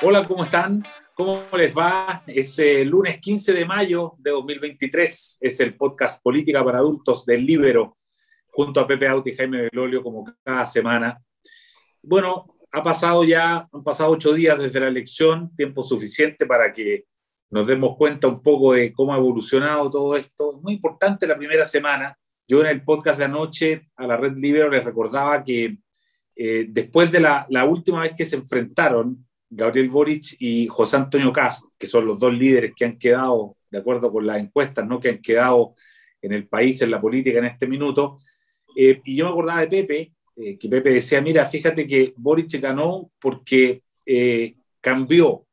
Hola, ¿cómo están? ¿Cómo les va? Es el lunes 15 de mayo de 2023. Es el podcast Política para Adultos del Libero, junto a Pepe Auti y Jaime Belolio, como cada semana. Bueno, ha pasado ya, han pasado ocho días desde la elección, tiempo suficiente para que nos demos cuenta un poco de cómo ha evolucionado todo esto. Es muy importante la primera semana. Yo en el podcast de anoche a la Red Libero les recordaba que eh, después de la, la última vez que se enfrentaron, Gabriel Boric y José Antonio Cast, que son los dos líderes que han quedado, de acuerdo con las encuestas, ¿no? que han quedado en el país, en la política en este minuto. Eh, y yo me acordaba de Pepe, eh, que Pepe decía, mira, fíjate que Boric ganó porque eh, cambió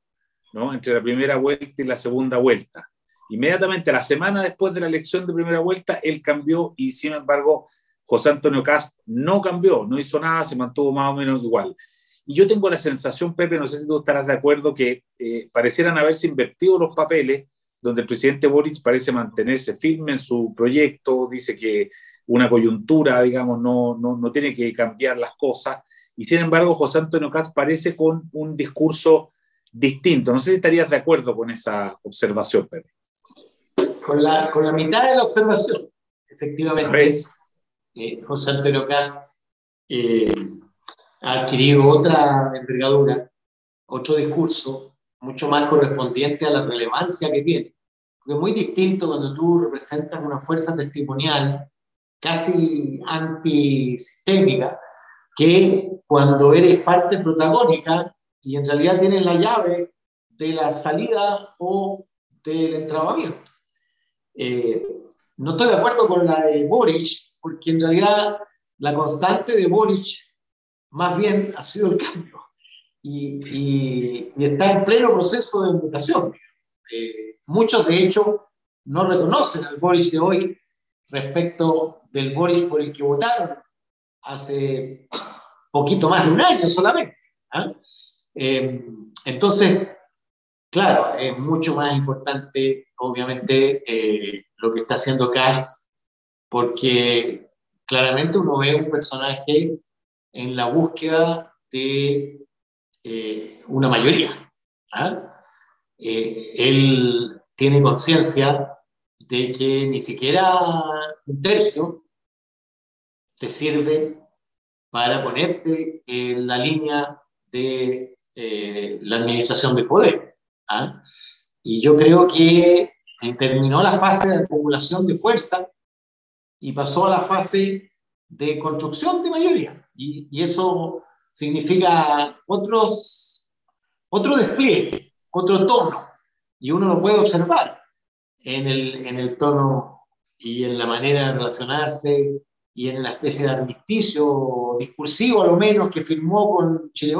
¿no? entre la primera vuelta y la segunda vuelta. Inmediatamente, la semana después de la elección de primera vuelta, él cambió y, sin embargo, José Antonio Cast no cambió, no hizo nada, se mantuvo más o menos igual. Y yo tengo la sensación, Pepe, no sé si tú estarás de acuerdo, que eh, parecieran haberse invertido los papeles, donde el presidente Boric parece mantenerse firme en su proyecto, dice que una coyuntura, digamos, no, no, no tiene que cambiar las cosas, y sin embargo José Antonio Caz parece con un discurso distinto. No sé si estarías de acuerdo con esa observación, Pepe. Con la, con la mitad de la observación, efectivamente, eh, José Antonio Caz eh, ha adquirido otra envergadura, otro discurso, mucho más correspondiente a la relevancia que tiene. Porque es muy distinto cuando tú representas una fuerza testimonial casi antisistémica que cuando eres parte protagónica y en realidad tienes la llave de la salida o del entrabamiento. Eh, no estoy de acuerdo con la de Boric, porque en realidad la constante de Boric más bien ha sido el cambio y, está en pleno proceso de mutación. Eh, muchos, de hecho, no reconocen al Boris de hoy respecto del Boris por el que votaron hace poquito más de un año solamente. ¿ah? Eh, entonces, claro, es mucho más importante, obviamente, eh, lo que está haciendo Cast, porque claramente uno ve un personaje en la búsqueda de eh, una mayoría. ¿ah? Eh, él tiene conciencia de que ni siquiera un tercio te sirve para ponerte en la línea de eh, la administración del poder. ¿ah? Y yo creo que terminó la fase de acumulación de fuerza y pasó a la fase de construcción de mayoría. Y, eso significa otros, otro despliegue, otro tono. Y uno lo puede observar en el, en el tono y en la manera de relacionarse y en la especie de armisticio discursivo, a lo menos, que firmó con Chile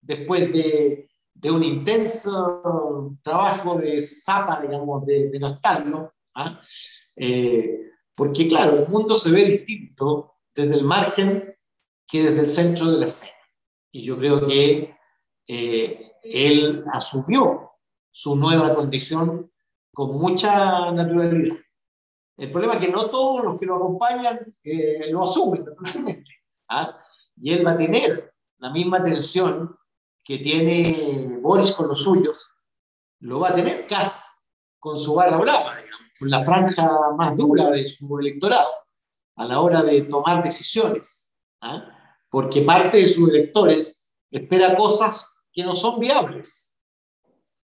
después de, de, un intenso trabajo de zapa, digamos, de, de no ¿ah? eh, porque, claro, el mundo se ve distinto desde el margen que desde el centro de la escena. Y yo creo que eh, él asumió su nueva condición con mucha naturalidad. El problema es que no todos los que lo acompañan eh, lo asumen naturalmente. ¿ah? Y él va a tener la misma tensión que tiene Boris con los suyos, lo va a tener Cast con su barra brava, con la franja más dura de su electorado a la hora de tomar decisiones. ¿ah? porque parte de sus electores espera cosas que no son viables,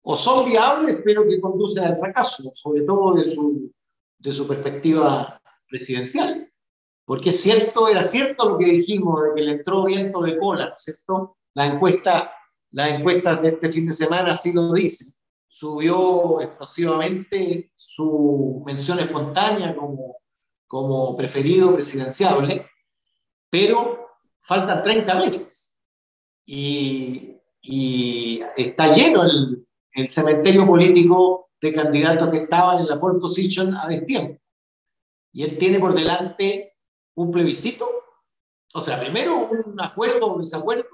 o son viables pero que conducen al fracaso, sobre todo de su, de su perspectiva presidencial. Porque es cierto, era cierto lo que dijimos de que le entró viento de cola, ¿no es cierto? La encuesta, las encuestas de este fin de semana así lo dicen. Subió explosivamente su mención espontánea como, como preferido presidenciable, pero faltan 30 meses y, está lleno el, el, cementerio político de candidatos que estaban en la pole position a destiempo. Y él tiene por delante un plebiscito, o sea, primero un acuerdo o un desacuerdo,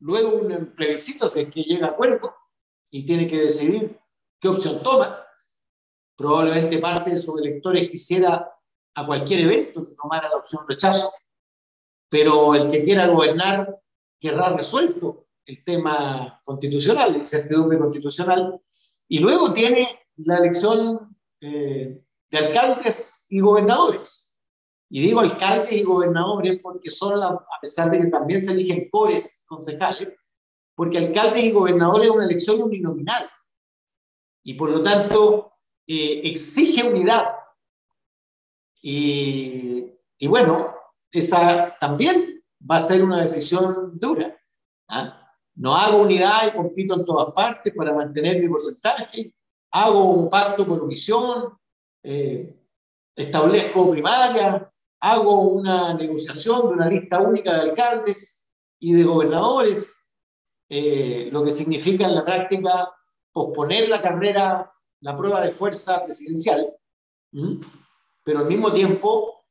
luego un plebiscito, si es que llega a acuerdo y tiene que decidir qué opción toma. Probablemente parte de sus electores quisiera a cualquier evento que tomara la opción rechazo pero el que quiera gobernar querrá resuelto el tema constitucional, la incertidumbre constitucional, y luego tiene la elección eh, de alcaldes y gobernadores. Y digo alcaldes y gobernadores porque son, a pesar de que también se eligen cores concejales, porque alcaldes y gobernadores es una elección uninominal. Y por lo tanto, eh, exige unidad. Y, y, bueno, esa también va a ser una decisión dura. ¿ah? No hago unidad y compito en todas partes para mantener mi porcentaje. Hago un pacto por omisión, eh, establezco primaria, hago una negociación de una lista única de alcaldes y de gobernadores, eh, lo que significa en la práctica posponer la carrera, la prueba de fuerza presidencial, pero al mismo tiempo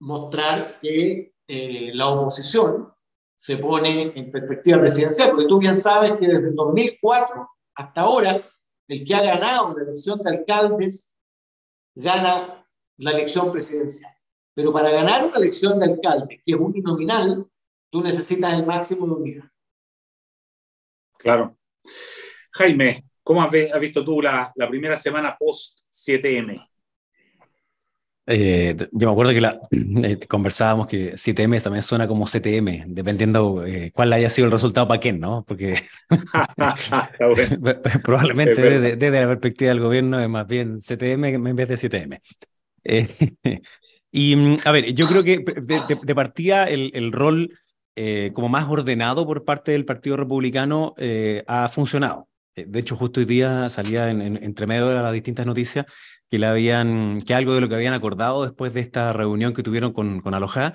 mostrar que eh, la oposición se pone en perspectiva presidencial, porque tú bien sabes que desde el 2004 hasta ahora, el que ha ganado la elección de alcaldes gana la elección presidencial. Pero para ganar una elección de alcalde, que es uninominal, tú necesitas el máximo de unidad. Claro. Jaime, ¿cómo has, visto tú la, la primera semana post 7M? Eh, yo me acuerdo que la, eh, conversábamos que 7M también suena como CTM, dependiendo eh, cuál haya sido el resultado para quién, ¿no? Porque probablemente desde, desde, la perspectiva del gobierno es más bien CTM en vez de 7M. y mm, a ver, yo creo que de, partida el, el rol como más ordenado por parte del Partido Republicano ha funcionado. De hecho, justo hoy día salía en, entre medio de las distintas noticias que, le habían, que algo de lo que habían acordado después de esta reunión que tuvieron con, con Aloha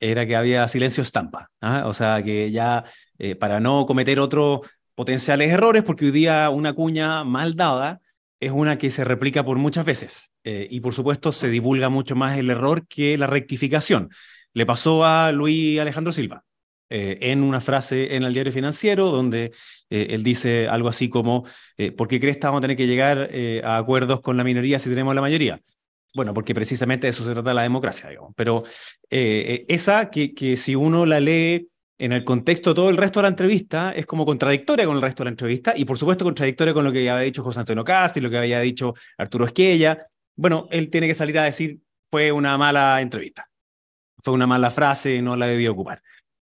era que había silencio estampa. ¿ah? O sea, que ya eh, para no cometer otros potenciales errores, porque hoy día una cuña mal dada es una que se replica por muchas veces eh, y por supuesto se divulga mucho más el error que la rectificación. Le pasó a Luis Alejandro Silva. Eh, en una frase en el diario financiero donde eh, él dice algo así como, eh, ¿por qué crees que vamos a tener que llegar a acuerdos con la minoría si tenemos la mayoría? Bueno, porque precisamente de eso se trata la democracia, digamos. Pero esa que, si uno la lee en el contexto todo el resto de la entrevista es como contradictoria con el resto de la entrevista y por supuesto contradictoria con lo que había dicho José Antonio Cast y lo que había dicho Arturo Esquella. Bueno, él tiene que salir a decir fue una mala entrevista, fue una mala frase, no la debía ocupar.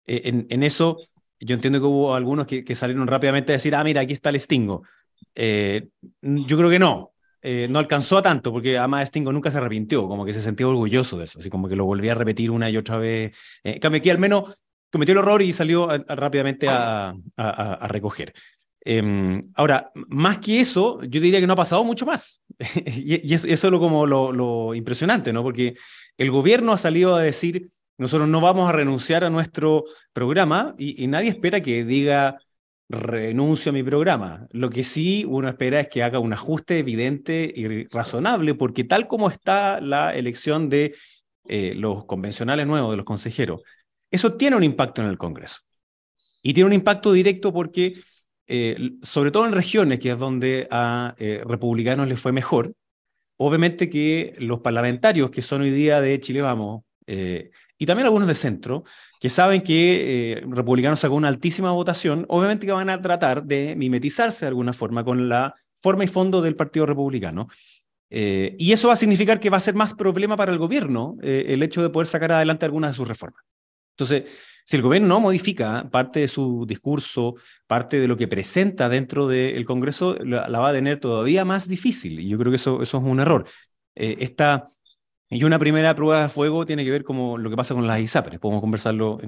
Eh, en, eso, yo entiendo que hubo algunos que, salieron rápidamente a decir, ah, mira, aquí está el Stingo. Eh, yo creo que no, eh, no alcanzó a tanto, porque además Stingo nunca se arrepintió, como que se sentía orgulloso de eso, así como que lo volvía a repetir una y otra vez. Eh, que al menos cometió el error y salió rápidamente a, a, recoger. Em, ahora, más que eso, yo diría que no ha pasado mucho más. y, eso es lo, como lo, lo impresionante, ¿no? Porque el gobierno ha salido a decir nosotros no vamos a renunciar a nuestro programa y, nadie espera que diga renuncio a mi programa. Lo que sí uno espera es que haga un ajuste evidente y razonable, porque tal como está la elección de eh, los convencionales nuevos, de los consejeros, eso tiene un impacto en el Congreso. Y tiene un impacto directo porque, eh, sobre todo en regiones, que es donde a eh, republicanos les fue mejor, obviamente que los parlamentarios que son hoy día de Chile Vamos, y también algunos de centro, que saben que eh, republicanos sacó una altísima votación, obviamente que van a tratar de mimetizarse de alguna forma con la forma y fondo del Partido Republicano. Eh, y eso va a significar que va a ser más problema para el gobierno eh, el hecho de poder sacar adelante algunas de sus reformas. Entonces, si el gobierno no modifica parte de su discurso, parte de lo que presenta dentro del Congreso, la, va a tener todavía más difícil. Y yo creo que eso, eso es un error. esta y una primera prueba de fuego tiene que ver con lo que pasa con las ISAPRES, podemos conversarlo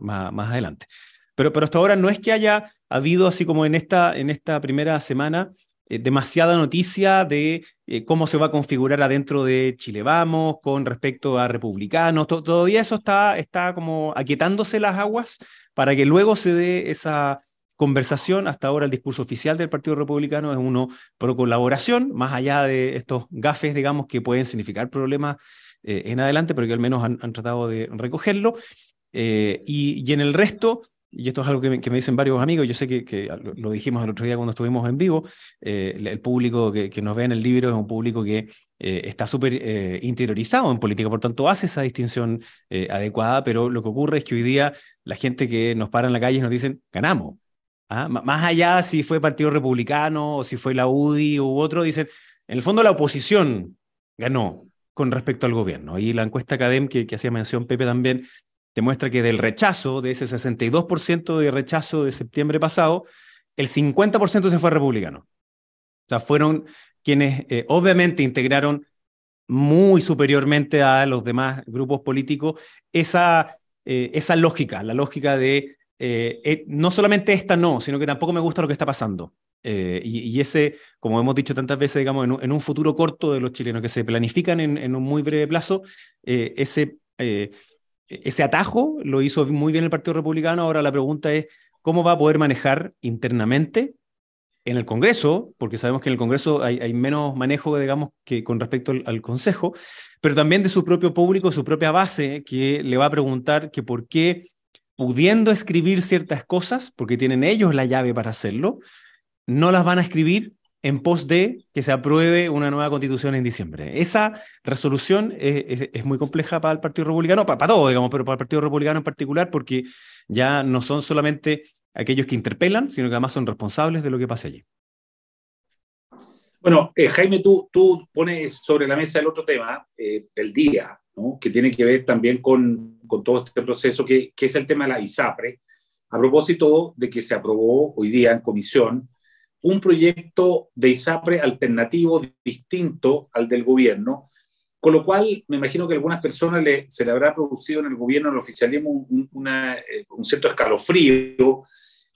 más, más, adelante. Pero, pero hasta ahora no es que haya habido, así como en esta, en esta primera semana, eh, demasiada noticia de eh, cómo se va a configurar adentro de Chile Vamos con respecto a republicanos. todavía eso está, está como aquietándose las aguas para que luego se dé esa conversación. Hasta ahora el discurso oficial del Partido Republicano es uno pro colaboración, más allá de estos gafes, digamos, que pueden significar problemas eh, en adelante, pero que al menos han, tratado de recogerlo. Eh, y, en el resto, y esto es algo que me, dicen varios amigos, yo sé que, lo, dijimos el otro día cuando estuvimos en vivo, eh, el, público que, nos ve en el libro es un público que está súper interiorizado en política, por tanto hace esa distinción adecuada, pero lo que ocurre es que hoy día la gente que nos para en la calle nos dicen, ganamos, ¿ah? más allá si fue Partido Republicano o si fue la UDI u otro, dicen, en el fondo la oposición ganó con respecto al gobierno. Y la encuesta Academ que, hacía mención Pepe también demuestra que del rechazo, de ese 62% de rechazo de septiembre pasado, el 50% se fue republicano. O sea, fueron quienes eh, obviamente integraron muy superiormente a los demás grupos políticos esa, eh, esa lógica, la lógica de eh, no solamente esta no, sino que tampoco me gusta lo que está pasando. y, ese, como hemos dicho tantas veces, digamos, en un, futuro corto de los chilenos que se planifican en, un muy breve plazo, ese, ese atajo lo hizo muy bien el Partido Republicano. Ahora la pregunta es, ¿cómo va a poder manejar internamente en el Congreso, porque sabemos que en el Congreso hay, menos manejo, digamos, que con respecto al, Consejo, pero también de su propio público, su propia base, que le va a preguntar que por qué, pudiendo escribir ciertas cosas, porque tienen ellos la llave para hacerlo, no las van a escribir en pos de que se apruebe una nueva constitución en diciembre. Esa resolución es, muy compleja para el Partido Republicano, para, para todo, digamos, pero para el Partido Republicano en particular, porque ya no son solamente aquellos que interpelan, sino que además son responsables de lo que pase allí. Bueno, eh, Jaime, tú, tú pones sobre la mesa el otro tema eh, del día, ¿no? que tiene que ver también con, con todo este proceso, que, que, es el tema de la ISAPRE, a propósito de que se aprobó hoy día en comisión un proyecto de ISAPRE alternativo distinto al del gobierno, con lo cual me imagino que a algunas personas le, se le habrá producido en el gobierno, en el oficialismo, un, una, eh, un cierto escalofrío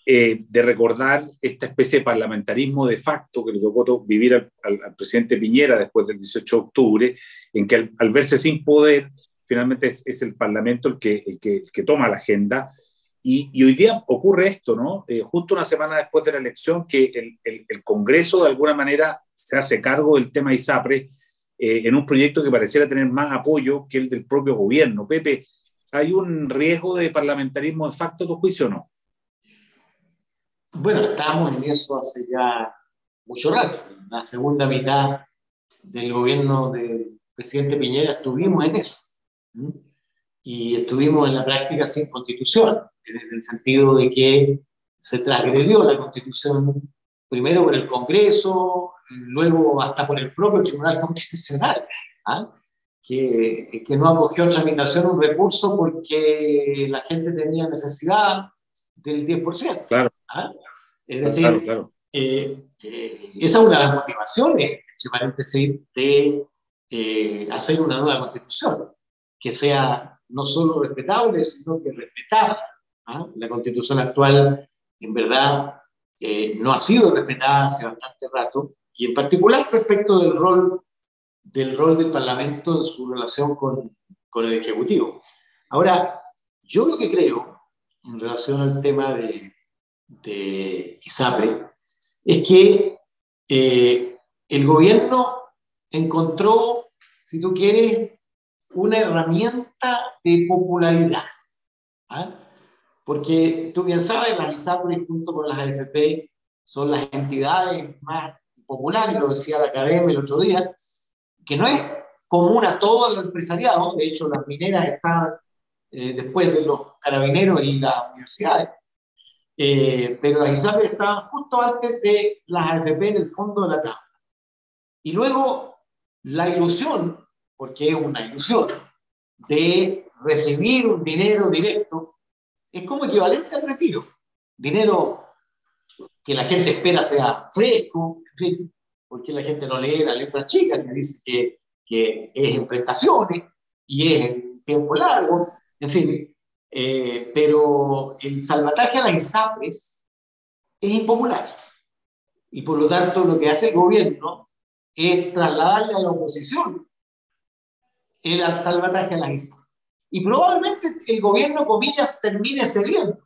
eh, de recordar esta especie de parlamentarismo de facto que le tocó vivir al, presidente Piñera después del 18 de octubre, en que al, verse sin poder, finalmente es, el Parlamento el que, el que, que, toma la agenda. Y, hoy día ocurre esto, ¿no? Eh, justo una semana después de la elección, que el, el, el, Congreso de alguna manera se hace cargo del tema ISAPRE eh, en un proyecto que pareciera tener más apoyo que el del propio gobierno. Pepe, ¿hay un riesgo de parlamentarismo de facto, tu juicio o no? Bueno, estamos en eso hace ya mucho rato. La segunda mitad del gobierno del presidente Piñera estuvimos en eso. Y estuvimos en la práctica sin constitución, en el sentido de que se transgredió la constitución primero por el Congreso, luego hasta por el propio Tribunal Constitucional, ¿ah? que, que no acogió a tramitación un recurso porque la gente tenía necesidad del 10%. Claro. ¿ah? Es decir, eh, eh, esa es una de las motivaciones, entre paréntesis, de eh, hacer una nueva constitución, que sea no solo respetable, sino que respetada. ¿ah? La constitución actual, en verdad, no ha sido respetada hace bastante rato, y en particular respecto del rol del, rol del Parlamento en su relación con, con el Ejecutivo. Ahora, yo lo que creo en relación al tema de, de ISAPRE es que eh, el gobierno encontró, si tú quieres, una herramienta de popularidad. ¿ah? Porque tú bien sabes, las ISAPRE junto con las AFP son las entidades más populares, lo decía la academia el otro día, que no es común a todo el empresariado, de hecho las mineras están eh, después de los carabineros y las universidades, eh, pero las ISAPRE estaban justo antes de las AFP en el fondo de la tabla. Y luego la ilusión, porque es una ilusión, de recibir un dinero directo, es como equivalente al retiro. Dinero que la gente espera sea fresco, en fin, porque la gente no lee las letras chicas que dice que, que es en prestaciones y es en tiempo largo, en fin, eh, pero el salvataje a las ISAPRES es impopular. Y por lo tanto, lo que hace el gobierno es trasladarle a la oposición el salvataje a las ISAPRES. Y probablemente el gobierno, comillas, termine cediendo,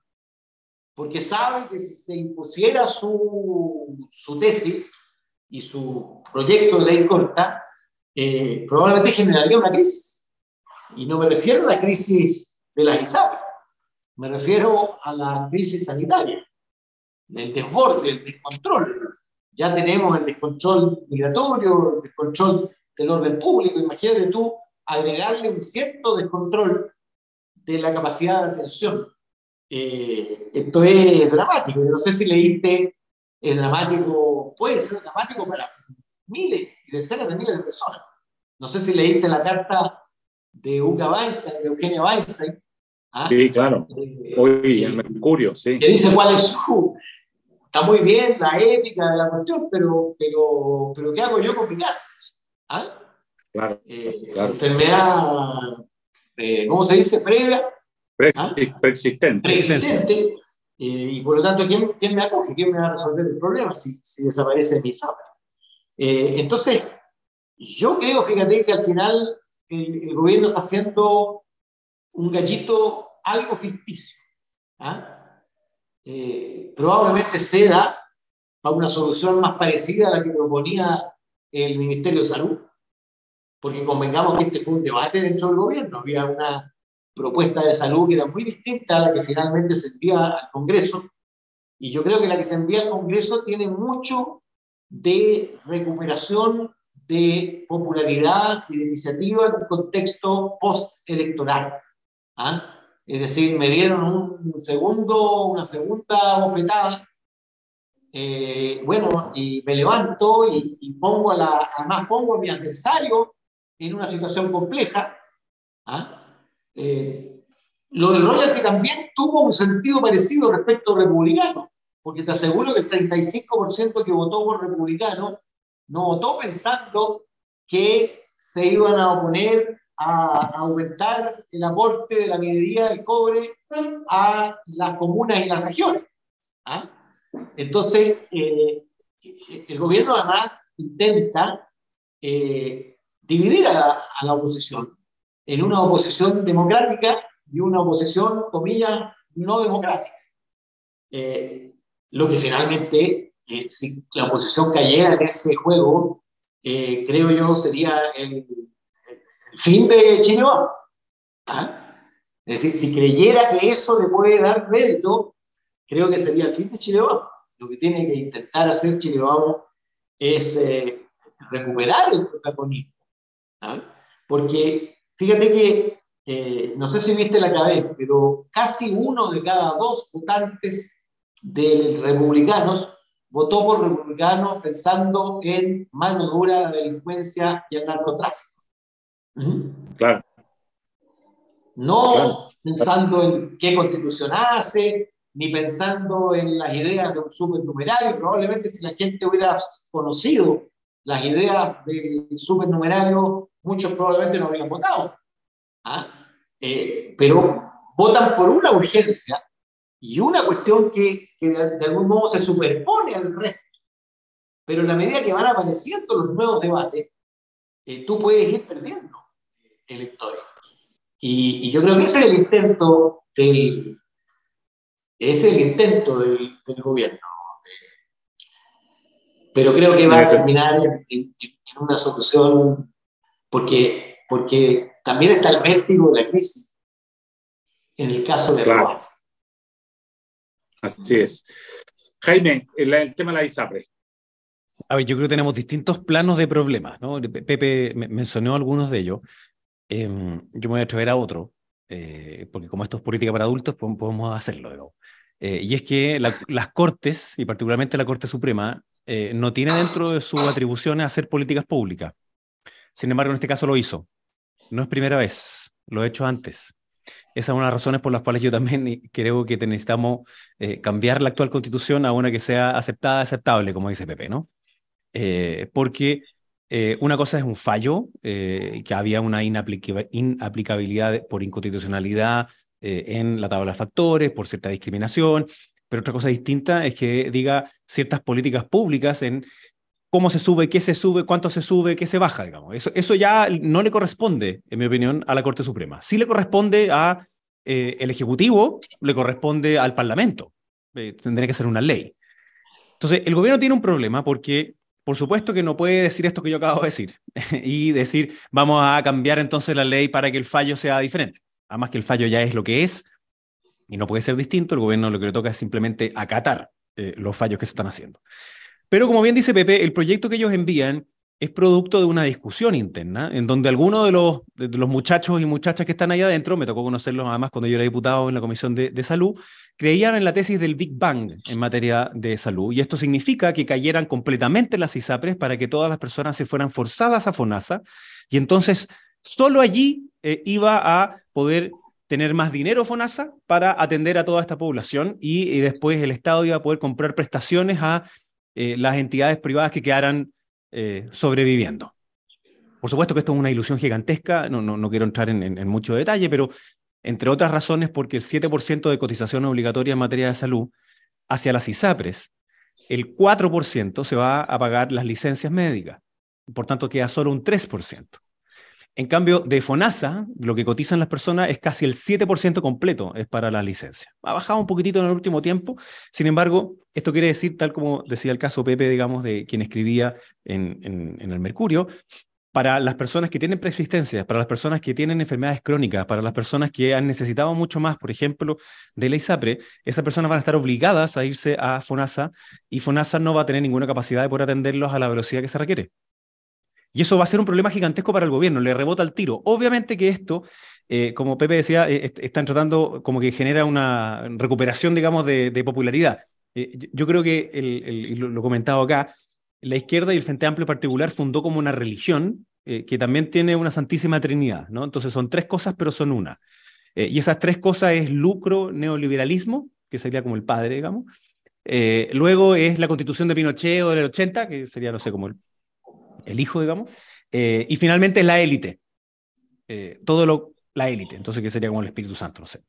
porque sabe que si se impusiera su, su tesis y su proyecto de ley corta, eh, probablemente generaría una crisis. Y no me refiero a la crisis de las ISAPRES. Me refiero a la crisis sanitaria, el desborde, el descontrol. Ya tenemos el descontrol migratorio, el descontrol del orden público. Imagínate tú agregarle un cierto descontrol de la capacidad de atención eh, esto es dramático. No sé si leíste, es dramático, puede ser dramático para miles y decenas de miles de personas. No sé si leíste la carta de Uga Weinstein, de Eugenia Weinstein. ¿ah? Sí, claro. Eh, Hoy, el Mercurio, sí. Que dice cuál es su. Está muy bien la ética de la cuestión, pero, pero, pero ¿qué hago yo con mi cáncer? ¿Ah? Claro, eh, Enfermedad, eh, ¿cómo se dice? Previa. ¿Ah? Preexistente. Preexistente. y por lo tanto, ¿quién, ¿quién, me acoge? ¿Quién me va a resolver el problema si, si desaparece mi sangre? entonces, yo creo, fíjate, que al final el, gobierno está haciendo un gallito algo ficticio. ¿ah? Eh, probablemente sea para una solución más parecida a la que proponía el Ministerio de Salud, porque convengamos que este fue un debate dentro del gobierno, había una propuesta de salud que era muy distinta a la que finalmente se envía al Congreso, y yo creo que la que se envía al Congreso tiene mucho de recuperación de popularidad y de iniciativa en un contexto postelectoral. ¿ah? Es decir, me dieron un segundo, una segunda bofetada. Eh, bueno, y me levanto y, pongo a la, además pongo a mi adversario en una situación compleja. ¿ah? Eh, lo del royalty también tuvo un sentido parecido respecto al republicano, porque te aseguro que el 35% que votó por republicano no votó pensando que se iban a oponer a, aumentar el aporte de la minería del cobre a las comunas y las regiones. ¿ah? Entonces, eh, el gobierno además intenta eh, dividir a la, oposición en una oposición democrática y una oposición, comillas, no democrática. Eh, lo que finalmente si la oposición cayera en ese juego, eh, creo yo sería el, fin de Chile ¿Ah? Es decir, si creyera que eso le puede dar crédito, creo que sería el fin de Chile Lo que tiene que intentar hacer Chile es eh, recuperar el protagonismo. ¿Ah? Porque fíjate que, eh, no sé si viste la cadena, pero casi uno de cada dos votantes de republicanos votó por republicano pensando en mano dura la delincuencia y el narcotráfico. Claro. No pensando en qué constitución hace, ni pensando en las ideas de un supernumerario. Probablemente si la gente hubiera conocido las ideas del supernumerario, muchos probablemente no habrían votado. ¿Ah? Eh, pero votan por una urgencia y una cuestión que, de, algún modo se superpone al resto. Pero en la medida que van apareciendo los nuevos debates, eh, tú puedes ir perdiendo electores. Y, y, yo creo que ese es el intento del, es el intento del gobierno. Pero creo que va a terminar en, en, una solución, porque, porque también está el vértigo de la crisis. En el caso de claro. Así es. Jaime, el, tema de la ISAPRE. A ver, yo creo que tenemos distintos planos de problemas, ¿no? Pepe mencionó algunos de ellos. Em, yo me voy a atrever a otro, eh, porque como esto es política para adultos, podemos hacerlo. Eh, y es que las Cortes, y particularmente la Corte Suprema, eh, no tiene dentro de sus atribuciones hacer políticas públicas. Sin embargo, en este caso lo hizo. No es primera vez, lo he hecho antes. Esa es una de las razones por las cuales yo también creo que necesitamos eh, cambiar la actual constitución a una que sea aceptada, aceptable, como dice Pepe, ¿no? Eh, porque eh, una cosa es un fallo, que había una inaplicabilidad por inconstitucionalidad en la tabla de factores, por cierta discriminación, pero otra cosa distinta es que diga ciertas políticas públicas en cómo se sube, qué se sube, cuánto se sube, qué se baja, digamos. Eso, eso ya no le corresponde, en mi opinión, a la Corte Suprema. Sí le corresponde a eh, el Ejecutivo, le corresponde al Parlamento. Eh, tendría que ser una ley. Entonces, el gobierno tiene un problema porque, por supuesto que no puede decir esto que yo acabo de decir y decir, vamos a cambiar entonces la ley para que el fallo sea diferente. Además que el fallo ya es lo que es y no puede ser distinto, el gobierno lo que le toca es simplemente acatar eh, los fallos que se están haciendo. Pero como bien dice Pepe, el proyecto que ellos envían es producto de una discusión interna en donde algunos de los, de los muchachos y muchachas que están ahí adentro, me tocó conocerlos además cuando yo era diputado en la Comisión de, de, Salud, creían en la tesis del Big Bang en materia de salud. Y esto significa que cayeran completamente las ISAPRES para que todas las personas se fueran forzadas a FONASA. Y entonces solo allí eh, iba a poder tener más dinero FONASA para atender a toda esta población y, después el Estado iba a poder comprar prestaciones a eh, las entidades privadas que quedaran eh, sobreviviendo. Por supuesto que esto es una ilusión gigantesca, no, no, no quiero entrar en, en, en, mucho detalle, pero entre otras razones porque el 7% de cotización obligatoria en materia de salud hacia las ISAPRES, el 4% se va a pagar las licencias médicas, por tanto queda solo un 3%. En cambio, de FONASA, lo que cotizan las personas es casi el 7% completo, es para la licencia. Ha bajado un poquitito en el último tiempo, sin embargo, esto quiere decir, tal como decía el caso Pepe, digamos, de quien escribía en, en, en el Mercurio, para las personas que tienen preexistencias, para las personas que tienen enfermedades crónicas, para las personas que han necesitado mucho más, por ejemplo, de la ISAPRE, esas personas van a estar obligadas a irse a FONASA y FONASA no va a tener ninguna capacidad de poder atenderlos a la velocidad que se requiere. Y eso va a ser un problema gigantesco para el gobierno, le rebota el tiro. Obviamente que esto, eh, como Pepe decía, eh, están tratando como que genera una recuperación, digamos, de, popularidad. Eh, yo creo que, el, el, lo, comentado acá, la izquierda y el Frente Amplio particular fundó como una religión eh, que también tiene una santísima trinidad, ¿no? Entonces son tres cosas, pero son una. Y esas tres cosas es lucro, neoliberalismo, que sería como el padre, digamos. Luego es la constitución de Pinochet o del 80, que sería, no sé, como el, el hijo, digamos. Eh, y finalmente la élite. Eh, todo lo, la élite, entonces que sería como el Espíritu Santo, no sé.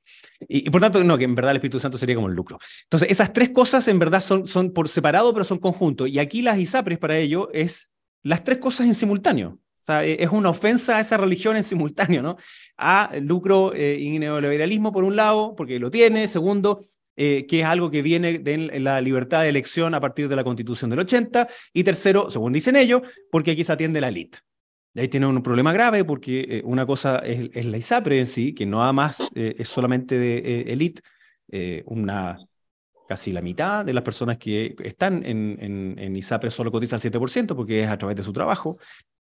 Y, por tanto, no, que en verdad el Espíritu Santo sería como el lucro. Entonces, esas tres cosas en verdad son, son por separado, pero son conjunto. Y aquí las ISAPRES para ello es las tres cosas en simultáneo. E, es una ofensa a esa religión en simultáneo, ¿no? A lucro eh, y neoliberalismo por un lado, porque lo tiene. Segundo, eh, que es algo que viene de la libertad de elección a partir de la constitución del 80. Y tercero, según dicen ellos, porque aquí se atiende la élite. Ahí tiene un problema grave porque eh, una cosa es, es, la ISAPRE en sí, que no además eh, es solamente de eh, élite, una casi la mitad de las personas que están en, en, en ISAPRE solo cotizan el 7% porque es a través de su trabajo.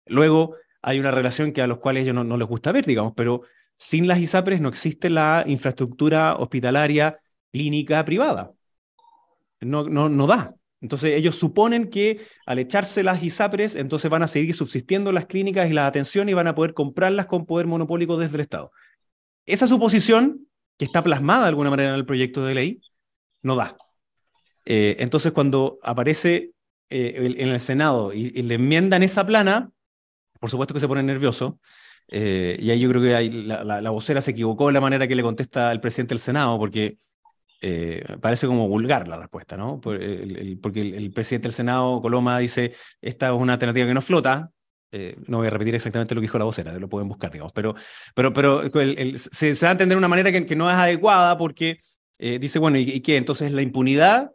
Luego hay una relación que a los cuales ellos no, no les gusta ver, digamos, pero sin las ISAPRES no existe la infraestructura hospitalaria clínica privada. No, no, no da. Entonces ellos suponen que al echarse las ISAPRES, entonces van a seguir subsistiendo las clínicas y la atención y van a poder comprarlas con poder monopólico desde el Estado. Esa suposición, que está plasmada de alguna manera en el proyecto de ley, no da. Eh, entonces cuando aparece eh, en el Senado y, y, le enmiendan esa plana, por supuesto que se pone nervioso. Eh, y ahí yo creo que la, la vocera se equivocó en la manera que le contesta el presidente del Senado, porque eh, parece como vulgar la respuesta, ¿no? porque el, presidente del Senado, Coloma, dice, esta es una alternativa que no flota. Eh, no voy a repetir exactamente lo que dijo la vocera, lo pueden buscar, digamos, pero, pero, pero se, va a entender de una manera que, no es adecuada porque eh, dice, bueno, ¿y, ¿y, qué? Entonces la impunidad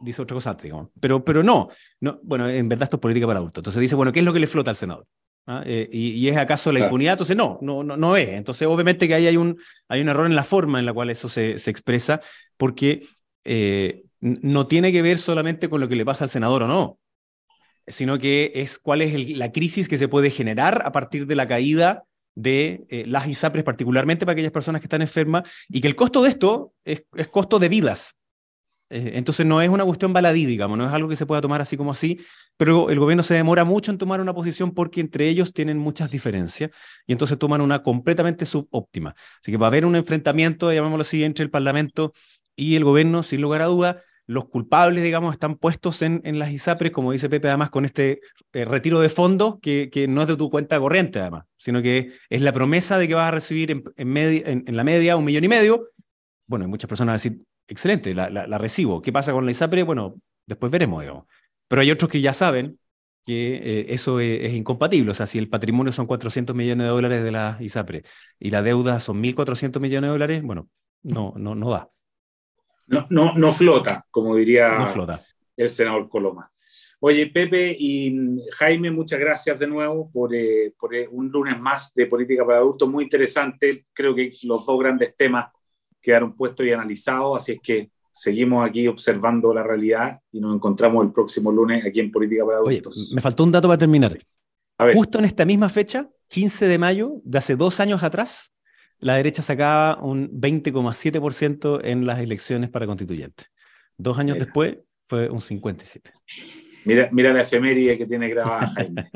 dice otra cosa digamos. Pero, pero no, no, bueno, en verdad esto es política para adultos. Entonces dice, bueno, ¿qué es lo que le flota al senador? ¿Ah? Eh, y, y, es acaso la claro. impunidad? Entonces no, no, no, no es. Entonces obviamente que ahí hay un, hay un error en la forma en la cual eso se, se expresa, porque eh, no tiene que ver solamente con lo que le pasa al senador o no, sino que es cuál es el, la crisis que se puede generar a partir de la caída de eh, las ISAPRES, particularmente para aquellas personas que están enfermas, y que el costo de esto es, es costo de vidas. Eh, entonces no es una cuestión baladí, digamos, no es algo que se pueda tomar así como así, pero el gobierno se demora mucho en tomar una posición porque entre ellos tienen muchas diferencias y entonces toman una completamente subóptima. Así que va a haber un enfrentamiento, llamémoslo así, entre el Parlamento y el gobierno, sin lugar a duda. Los culpables, digamos, están puestos en, en las ISAPRES, como dice Pepe, además, con este eh, retiro de fondos que, no es de tu cuenta corriente, además, sino que es la promesa de que vas a recibir en, la media un millón y medio. Bueno, hay muchas personas a decir, excelente, la, la, la, recibo. ¿Qué pasa con la ISAPRE? Bueno, después veremos, digamos. Pero hay otros que ya saben que eh, eso es, es, incompatible. O sea, si el patrimonio son 400 millones de dólares de la ISAPRE y la deuda son 1.400 millones de dólares, bueno, no, no, no da. No, no, no flota, como diría no flota. el senador Coloma. Oye, Pepe y Jaime, muchas gracias de nuevo por, eh, por eh, un lunes más de política para adultos muy interesante. Creo que los dos grandes temas quedaron puestos y analizados, así es que seguimos aquí observando la realidad y nos encontramos el próximo lunes aquí en Política para Adultos. Oye, me faltó un dato para terminar. Justo en esta misma fecha, 15 de mayo, de hace dos años atrás, la derecha sacaba un 20,7% en las elecciones para constituyentes. Dos años después fue un 57%. Mira, mira la efeméride que tiene grabada Jaime.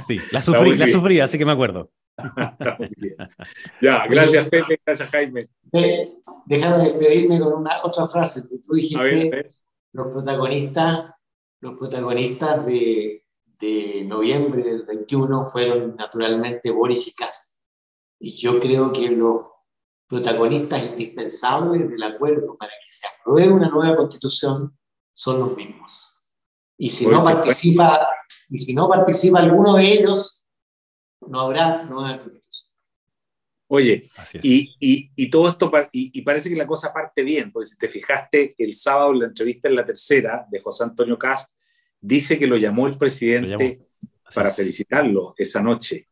sí, la sufrí, la sufrí, así que me acuerdo. ya, gracias Pepe, gracias Jaime. Déjame despedirme con una otra frase. Tú dijiste los protagonistas, los protagonistas de, de noviembre del 21 fueron naturalmente Boris y Cast. Y yo creo que los protagonistas indispensables del acuerdo para que se apruebe una nueva constitución son los mismos. Y si, no participa, y si no participa alguno de ellos, no habrá nueva constitución. Oye, y, y, y, todo esto, y, y, parece que la cosa parte bien, porque si te fijaste, el sábado en la entrevista en la tercera de José Antonio Cast, dice que lo llamó el presidente para felicitarlo esa noche.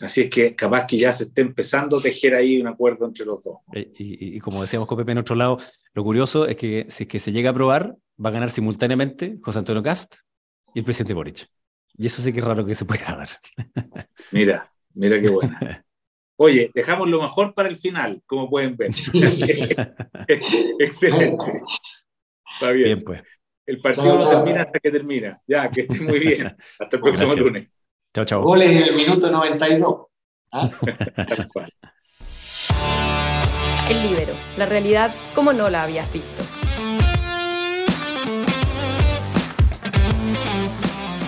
Así es que capaz que ya se esté empezando a tejer ahí un acuerdo entre los dos. Eh, y, como decíamos con Pepe en otro lado, lo curioso es que si es que se llega a aprobar, va a ganar simultáneamente José Antonio Cast y el presidente Boric. Y eso sí que es raro que se pueda dar. Mira, mira qué buena. Oye, dejamos lo mejor para el final, como pueden ver. Excelente. Está bien. Bien, pues. El partido no termina hasta que termina. Ya, que esté muy bien. Hasta el próximo lunes. Chao, chao. Goles en el minuto 92. ¿Ah? el libero. La realidad como no la habías visto.